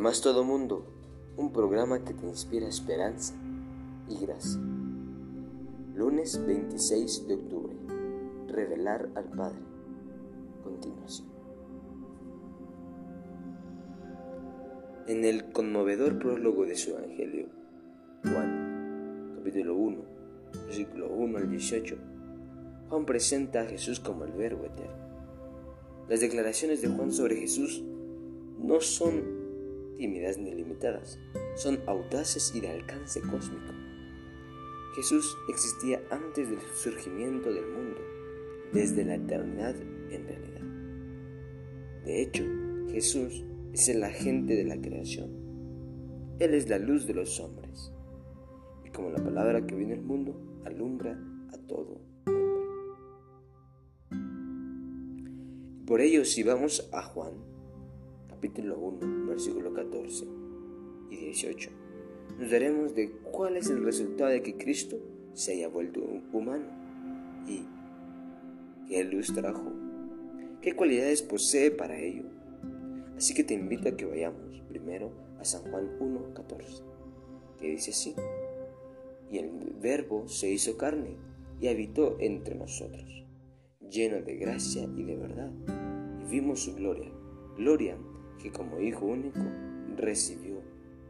Además, todo mundo, un programa que te inspira esperanza y gracia. Lunes 26 de octubre. Revelar al Padre. Continuación. En el conmovedor prólogo de su Evangelio, Juan, capítulo 1, versículo 1 al 18, Juan presenta a Jesús como el Verbo eterno. Las declaraciones de Juan sobre Jesús no son tímidas ni limitadas, son audaces y de alcance cósmico. Jesús existía antes del surgimiento del mundo, desde la eternidad en realidad. De hecho, Jesús es el agente de la creación. Él es la luz de los hombres. Y como la palabra que viene al mundo, alumbra a todo hombre. Por ello, si vamos a Juan, capítulo 1, versículo 14 y 18, nos daremos de cuál es el resultado de que Cristo se haya vuelto humano y qué luz trajo, qué cualidades posee para ello. Así que te invito a que vayamos primero a San Juan 1, 14, que dice así, y el verbo se hizo carne y habitó entre nosotros, lleno de gracia y de verdad, y vimos su gloria, gloria que como Hijo único recibió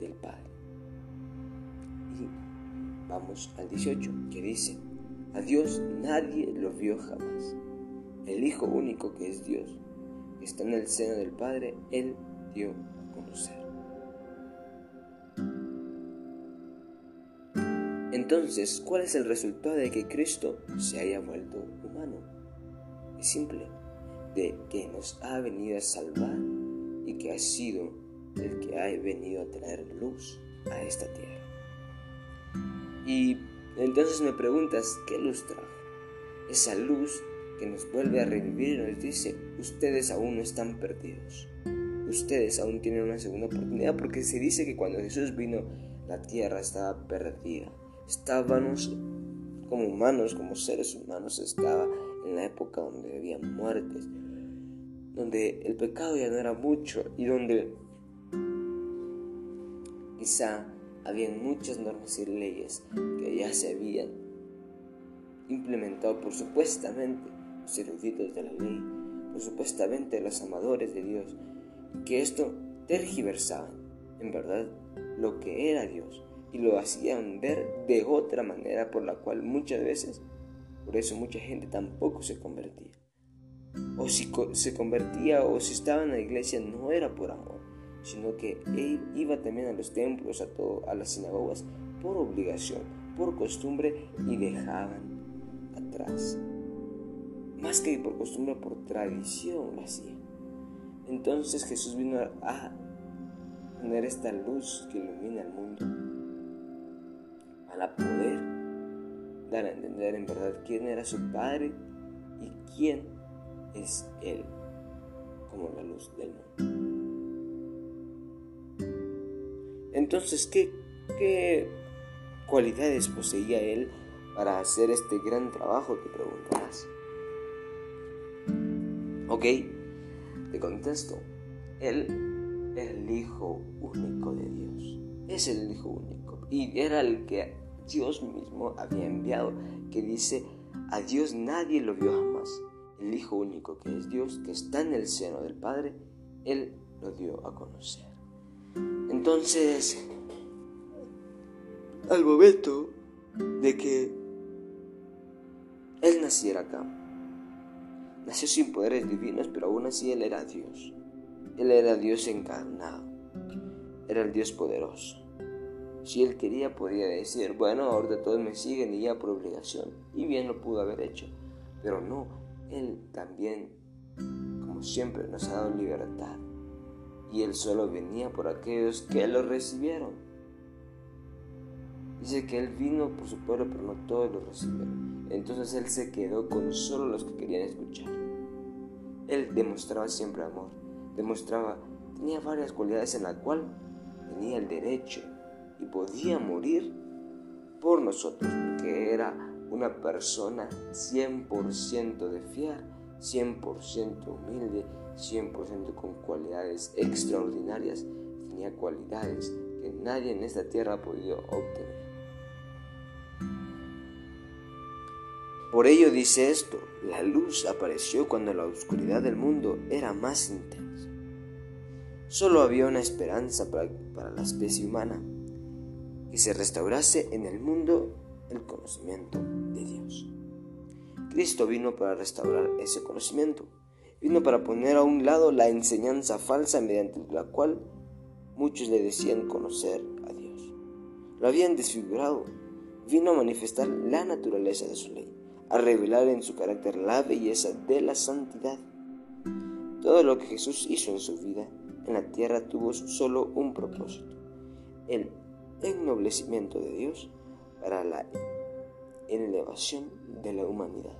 del Padre. Y vamos al 18, que dice, a Dios nadie lo vio jamás. El Hijo único que es Dios, que está en el seno del Padre, Él dio a conocer. Entonces, ¿cuál es el resultado de que Cristo se haya vuelto humano? Es simple, de que nos ha venido a salvar y que ha sido el que ha venido a traer luz a esta tierra. Y entonces me preguntas, ¿qué luz trajo? Esa luz que nos vuelve a revivir y nos dice, ustedes aún no están perdidos. Ustedes aún tienen una segunda oportunidad porque se dice que cuando Jesús vino, la tierra estaba perdida. Estábamos como humanos, como seres humanos, estaba en la época donde había muertes, donde el pecado ya no era mucho y donde quizá habían muchas normas y leyes que ya se habían implementado por supuestamente los eruditos de la ley, por supuestamente los amadores de Dios, que esto tergiversaban en verdad lo que era Dios y lo hacían ver de otra manera por la cual muchas veces, por eso mucha gente tampoco se convertía o si se convertía o si estaba en la iglesia no era por amor, sino que él iba también a los templos, a, todo, a las sinagogas, por obligación, por costumbre y dejaban atrás. Más que por costumbre, por tradición lo hacía. Entonces Jesús vino a tener esta luz que ilumina el mundo, para poder dar a entender en verdad quién era su Padre y quién es Él como la luz del mundo. Entonces, ¿qué, qué cualidades poseía Él para hacer este gran trabajo? Te preguntarás. Ok, te contesto. Él es el Hijo único de Dios. Es el Hijo único. Y era el que Dios mismo había enviado, que dice, a Dios nadie lo vio jamás el Hijo único que es Dios, que está en el seno del Padre, Él lo dio a conocer. Entonces, al momento de que Él naciera acá, nació sin poderes divinos, pero aún así Él era Dios. Él era Dios encarnado, era el Dios poderoso. Si Él quería, podía decir, bueno, ahora todos me siguen y ya por obligación. Y bien lo pudo haber hecho. Pero no, él también, como siempre, nos ha dado libertad. Y Él solo venía por aquellos que lo recibieron. Dice que Él vino por su pueblo, pero no todos lo recibieron. Entonces Él se quedó con solo los que querían escuchar. Él demostraba siempre amor. Demostraba, tenía varias cualidades en la cual tenía el derecho y podía morir por nosotros, porque era una persona 100% de fiar, 100% humilde, 100% con cualidades extraordinarias, tenía cualidades que nadie en esta tierra ha podido obtener. Por ello dice esto, la luz apareció cuando la oscuridad del mundo era más intensa. Solo había una esperanza para, para la especie humana, que se restaurase en el mundo el conocimiento de Dios. Cristo vino para restaurar ese conocimiento, vino para poner a un lado la enseñanza falsa mediante la cual muchos le decían conocer a Dios. Lo habían desfigurado, vino a manifestar la naturaleza de su ley a revelar en su carácter la belleza de la santidad. Todo lo que Jesús hizo en su vida en la tierra tuvo solo un propósito, el ennoblecimiento de Dios para la elevación de la humanidad.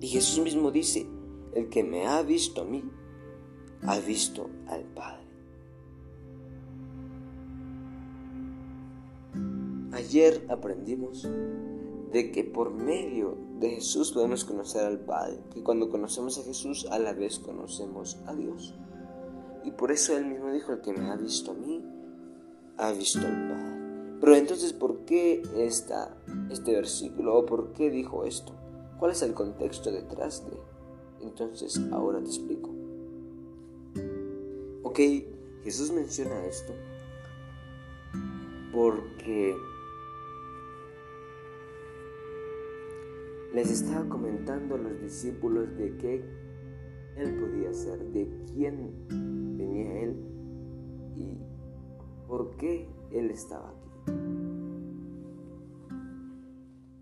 Y Jesús mismo dice, el que me ha visto a mí, ha visto al Padre. Ayer aprendimos de que por medio de Jesús podemos conocer al Padre, que cuando conocemos a Jesús a la vez conocemos a Dios. Y por eso él mismo dijo, el que me ha visto a mí, ha visto al Padre. Pero entonces, ¿por qué está este versículo? ¿O por qué dijo esto? ¿Cuál es el contexto detrás de? Entonces, ahora te explico. Ok, Jesús menciona esto porque les estaba comentando a los discípulos de qué él podía ser, de quién venía él y por qué él estaba aquí.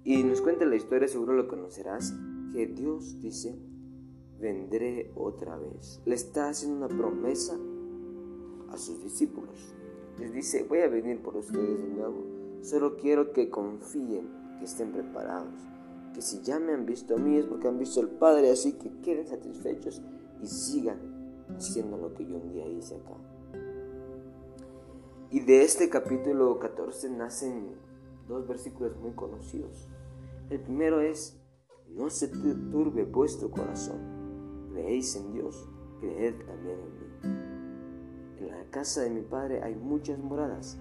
Y nos cuenta la historia, seguro lo conocerás, que Dios dice, vendré otra vez. Le está haciendo una promesa a sus discípulos. Les dice, voy a venir por ustedes de nuevo. Solo quiero que confíen, que estén preparados que si ya me han visto a mí es porque han visto al Padre, así que queden satisfechos y sigan haciendo lo que yo un día hice acá. Y de este capítulo 14 nacen dos versículos muy conocidos. El primero es, no se turbe vuestro corazón, creéis en Dios, creed también en mí. En la casa de mi Padre hay muchas moradas,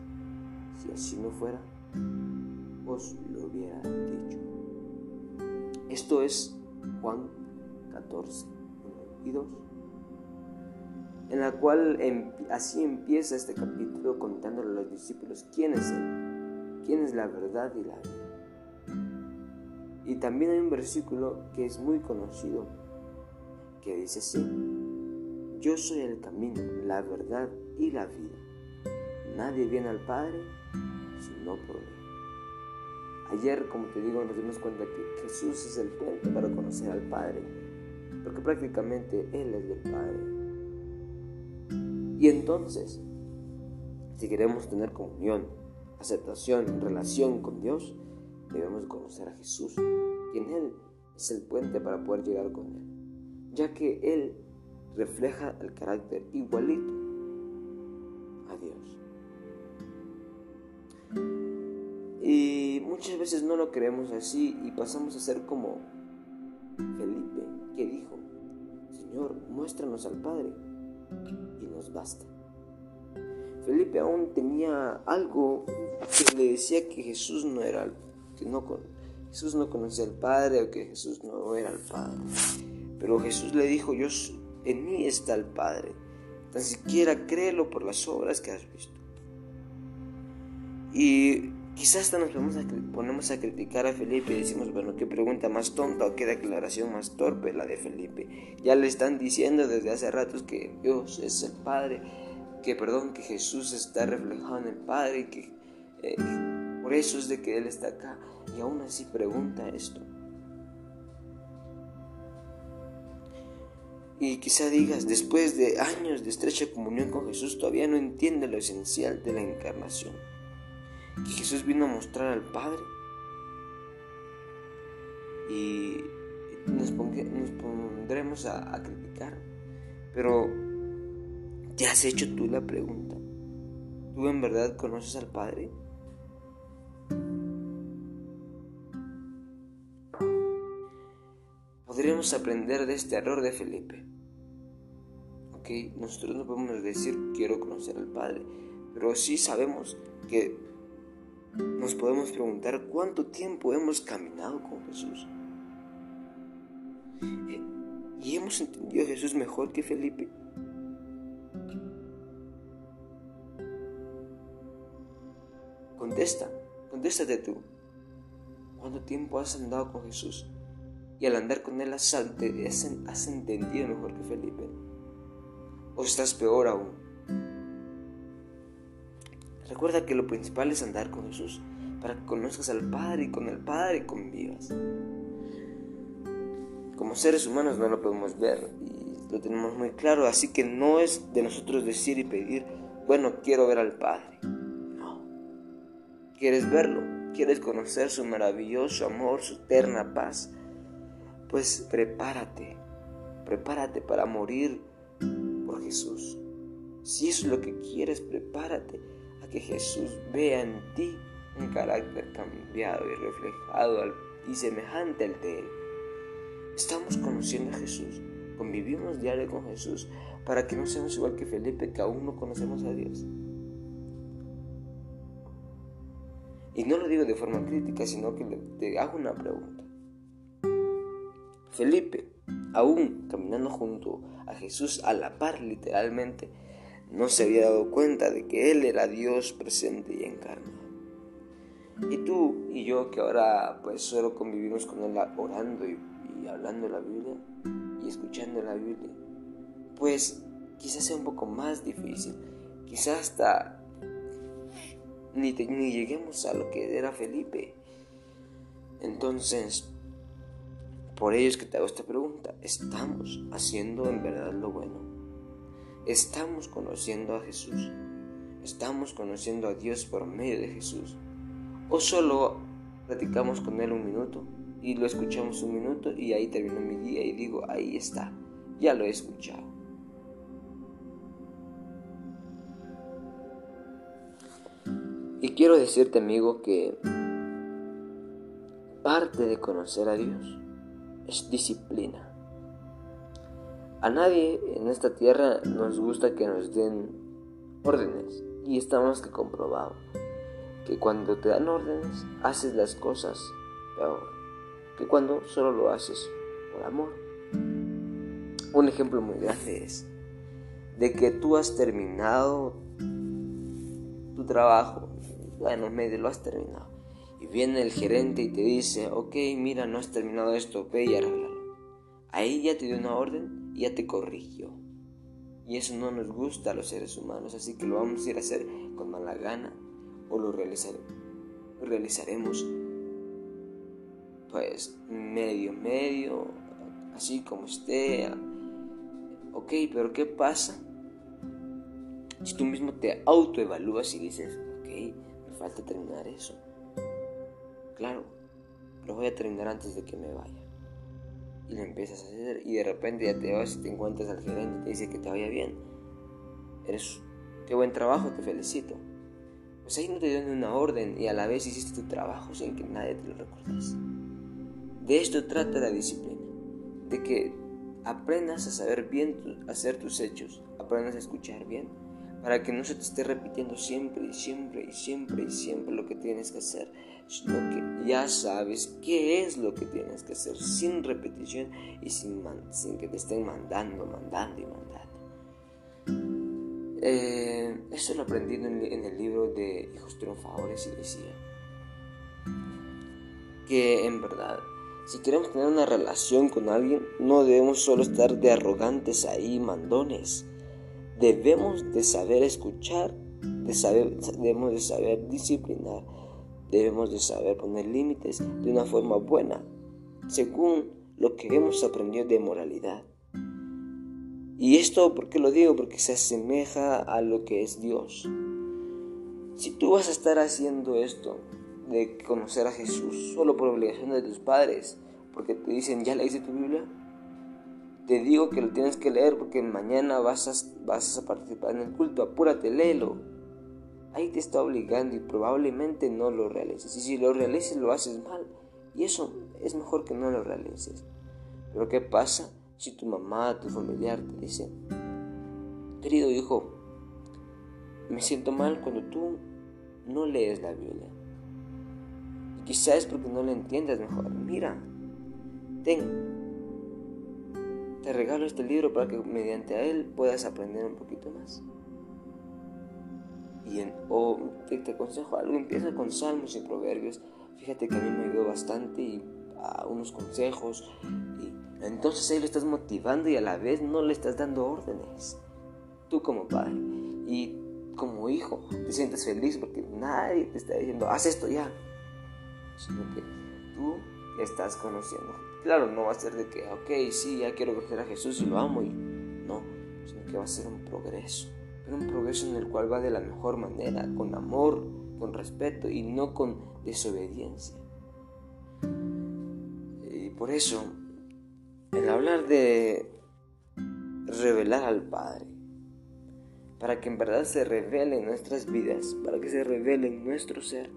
si así no fuera, os lo hubiera dicho. Esto es Juan 14, 1 y 2, en la cual así empieza este capítulo contándole a los discípulos quién es Él, quién es la verdad y la vida. Y también hay un versículo que es muy conocido, que dice así, yo soy el camino, la verdad y la vida. Nadie viene al Padre sino por mí. Ayer, como te digo, nos dimos cuenta que Jesús es el puente para conocer al Padre, porque prácticamente Él es del Padre. Y entonces, si queremos tener comunión, aceptación, relación con Dios, debemos conocer a Jesús, quien Él es el puente para poder llegar con Él, ya que Él refleja el carácter igualito a Dios. Y muchas veces no lo creemos así y pasamos a ser como Felipe, que dijo, Señor, muéstranos al Padre y nos basta. Felipe aún tenía algo que le decía que Jesús no era, que no, Jesús no conocía al Padre o que Jesús no era el Padre. Pero Jesús le dijo, yo, en mí está el Padre. Tan siquiera créelo por las obras que has visto. Y Quizás hasta nos ponemos a, criticar a Felipe y decimos, bueno, qué pregunta más tonta o qué declaración más torpe la de Felipe. Ya le están diciendo desde hace ratos que Dios es el Padre, que perdón, que Jesús está reflejado en el Padre y que eh, por eso es de que Él está acá. Y aún así pregunta esto. Y quizá digas, después de años de estrecha comunión con Jesús, todavía no entiende lo esencial de la encarnación que Jesús vino a mostrar al Padre. Y nos, pondremos a, criticar. Pero, ¿te has hecho tú la pregunta? ¿Tú en verdad conoces al Padre? Podríamos aprender de este error de Felipe. ok, nosotros no podemos decir quiero conocer al Padre, pero sí sabemos que nos podemos preguntar cuánto tiempo hemos caminado con Jesús. Eh, y hemos entendido a Jesús mejor que Felipe. Contesta, contéstate tú. ¿Cuánto tiempo has andado con Jesús? Y al andar con Él has, has entendido mejor que Felipe. ¿O estás peor aún? Recuerda que lo principal es andar con Jesús, para que conozcas al Padre y con el Padre convivas. Como seres humanos no lo podemos ver y lo tenemos muy claro, así que no es de nosotros decir y pedir, bueno, quiero ver al Padre. No. ¿Quieres verlo? ¿Quieres conocer su maravilloso amor, su eterna paz? Pues prepárate, prepárate para morir por Jesús. Si eso es lo que quieres, prepárate a que Jesús vea en ti un carácter cambiado y reflejado y semejante al de Él. Estamos conociendo a Jesús, convivimos diario con Jesús para que no seamos igual que Felipe, que aún no conocemos a Dios. Y no lo digo de forma crítica, sino que te hago una pregunta. Felipe, aún caminando junto a Jesús a la par literalmente, no se había dado cuenta de que Él era Dios presente y encarnado. Y tú y yo que ahora pues solo convivimos con Él orando y, hablando la Biblia y escuchando la Biblia, pues quizás sea un poco más difícil, quizás hasta ni, ni lleguemos a lo que era Felipe. Entonces, por ello es que te hago esta pregunta, ¿estamos haciendo en verdad lo bueno? ¿Estamos conociendo a Jesús? ¿Estamos conociendo a Dios por medio de Jesús? ¿O solo platicamos con Él un minuto y lo escuchamos un minuto y ahí termina mi día y digo, ahí está, ya lo he escuchado? Y quiero decirte amigo que parte de conocer a Dios es disciplina. A nadie en esta tierra nos gusta que nos den órdenes y está más que comprobado que cuando te dan órdenes haces las cosas peor que cuando solo lo haces por amor. Un ejemplo muy grande es de que tú has terminado tu trabajo bueno, medio lo has terminado. Y viene el gerente y te dice, ok, mira, no has terminado esto, ve y arreglalo. Ahí ya te dio una orden y ya te corrigió. Y eso no nos gusta a los seres humanos, así que lo vamos a ir a hacer con mala gana lo, realizaremos pues medio, medio, así como esté. Ok, pero ¿qué pasa? Si tú mismo te autoevalúas y dices, ok, falta terminar eso. Claro, lo voy a terminar antes de que me vaya. Y lo empiezas a hacer y de repente ya te vas y te encuentras al gerente y te dice que te vaya bien. Eres, qué buen trabajo, te felicito. Pues ahí no te dieron una orden y a la vez hiciste tu trabajo sin que nadie te lo recuerde. De esto trata la disciplina, de que aprendas a saber bien hacer tus hechos, aprendas a escuchar bien para que no se te esté repitiendo siempre y siempre y siempre y siempre lo que tienes que hacer, sino que ya sabes qué es lo que tienes que hacer sin repetición y sin que te estén mandando, mandando y mandando. Eh, esto lo aprendí en, el libro de Hijos Triunfadores y decía que en verdad si queremos tener una relación con alguien, no debemos solo estar de arrogantes ahí, mandones Debemos de saber escuchar, debemos de saber disciplinar, debemos de saber poner límites de una forma buena, según lo que hemos aprendido de moralidad. Y esto, ¿por qué lo digo? Porque se asemeja a lo que es Dios. Si tú vas a estar haciendo esto, de conocer a Jesús solo por obligación de tus padres, porque te dicen, ¿ya leíste tu Biblia? Te digo que lo tienes que leer porque mañana vas a, vas a participar en el culto. Apúrate, léelo. Ahí te está obligando y probablemente no lo realices. Y si lo realices lo haces mal. Y eso es mejor que no lo realices. Pero ¿qué pasa si tu mamá, tu familiar te dice, Querido hijo, me siento mal cuando tú no lees la Biblia. Y quizás es porque no la entiendas mejor. Mira, ten, te regalo este libro para que mediante a él puedas aprender un poquito más. Y o te, te, aconsejo algo, empieza con salmos y proverbios. Fíjate que a mí me ayudó bastante y a unos consejos. Y entonces ahí lo estás motivando y a la vez no le estás dando órdenes. Tú como padre y como hijo te sientes feliz porque nadie te está diciendo, haz esto ya. Sino que tú estás conociendo. Claro, no va a ser de que, ok, sí, ya quiero conocer a Jesús y lo amo y no, sino que va a ser un progreso. Pero un progreso en el cual va de la mejor manera, con amor, con respeto y no con desobediencia. Y por eso, el hablar de revelar al Padre, para que en verdad se revele en nuestras vidas, para que se revele en nuestro ser,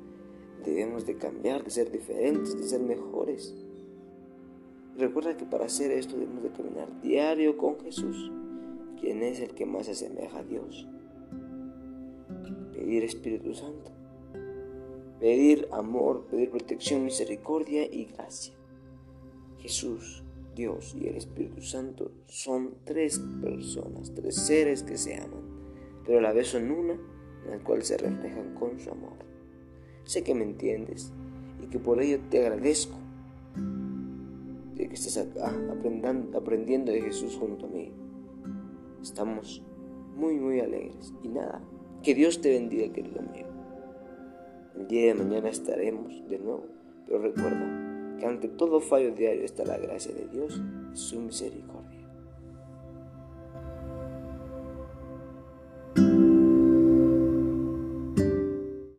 debemos de cambiar, de ser diferentes, de ser mejores. Recuerda que para hacer esto debemos de caminar diario con Jesús, quien es el que más se asemeja a Dios. Pedir Espíritu Santo, pedir amor, pedir protección, misericordia y gracia. Jesús, Dios y el Espíritu Santo son tres personas, tres seres que se aman, pero a la vez son una en la cual se reflejan con su amor. Sé que me entiendes y que por ello te agradezco de que estés acá aprendiendo, de Jesús junto a mí. Estamos muy, muy alegres. Y nada, que Dios te bendiga, querido amigo. El día de mañana estaremos de nuevo, pero recuerda que ante todo fallo diario está la gracia de Dios su misericordia.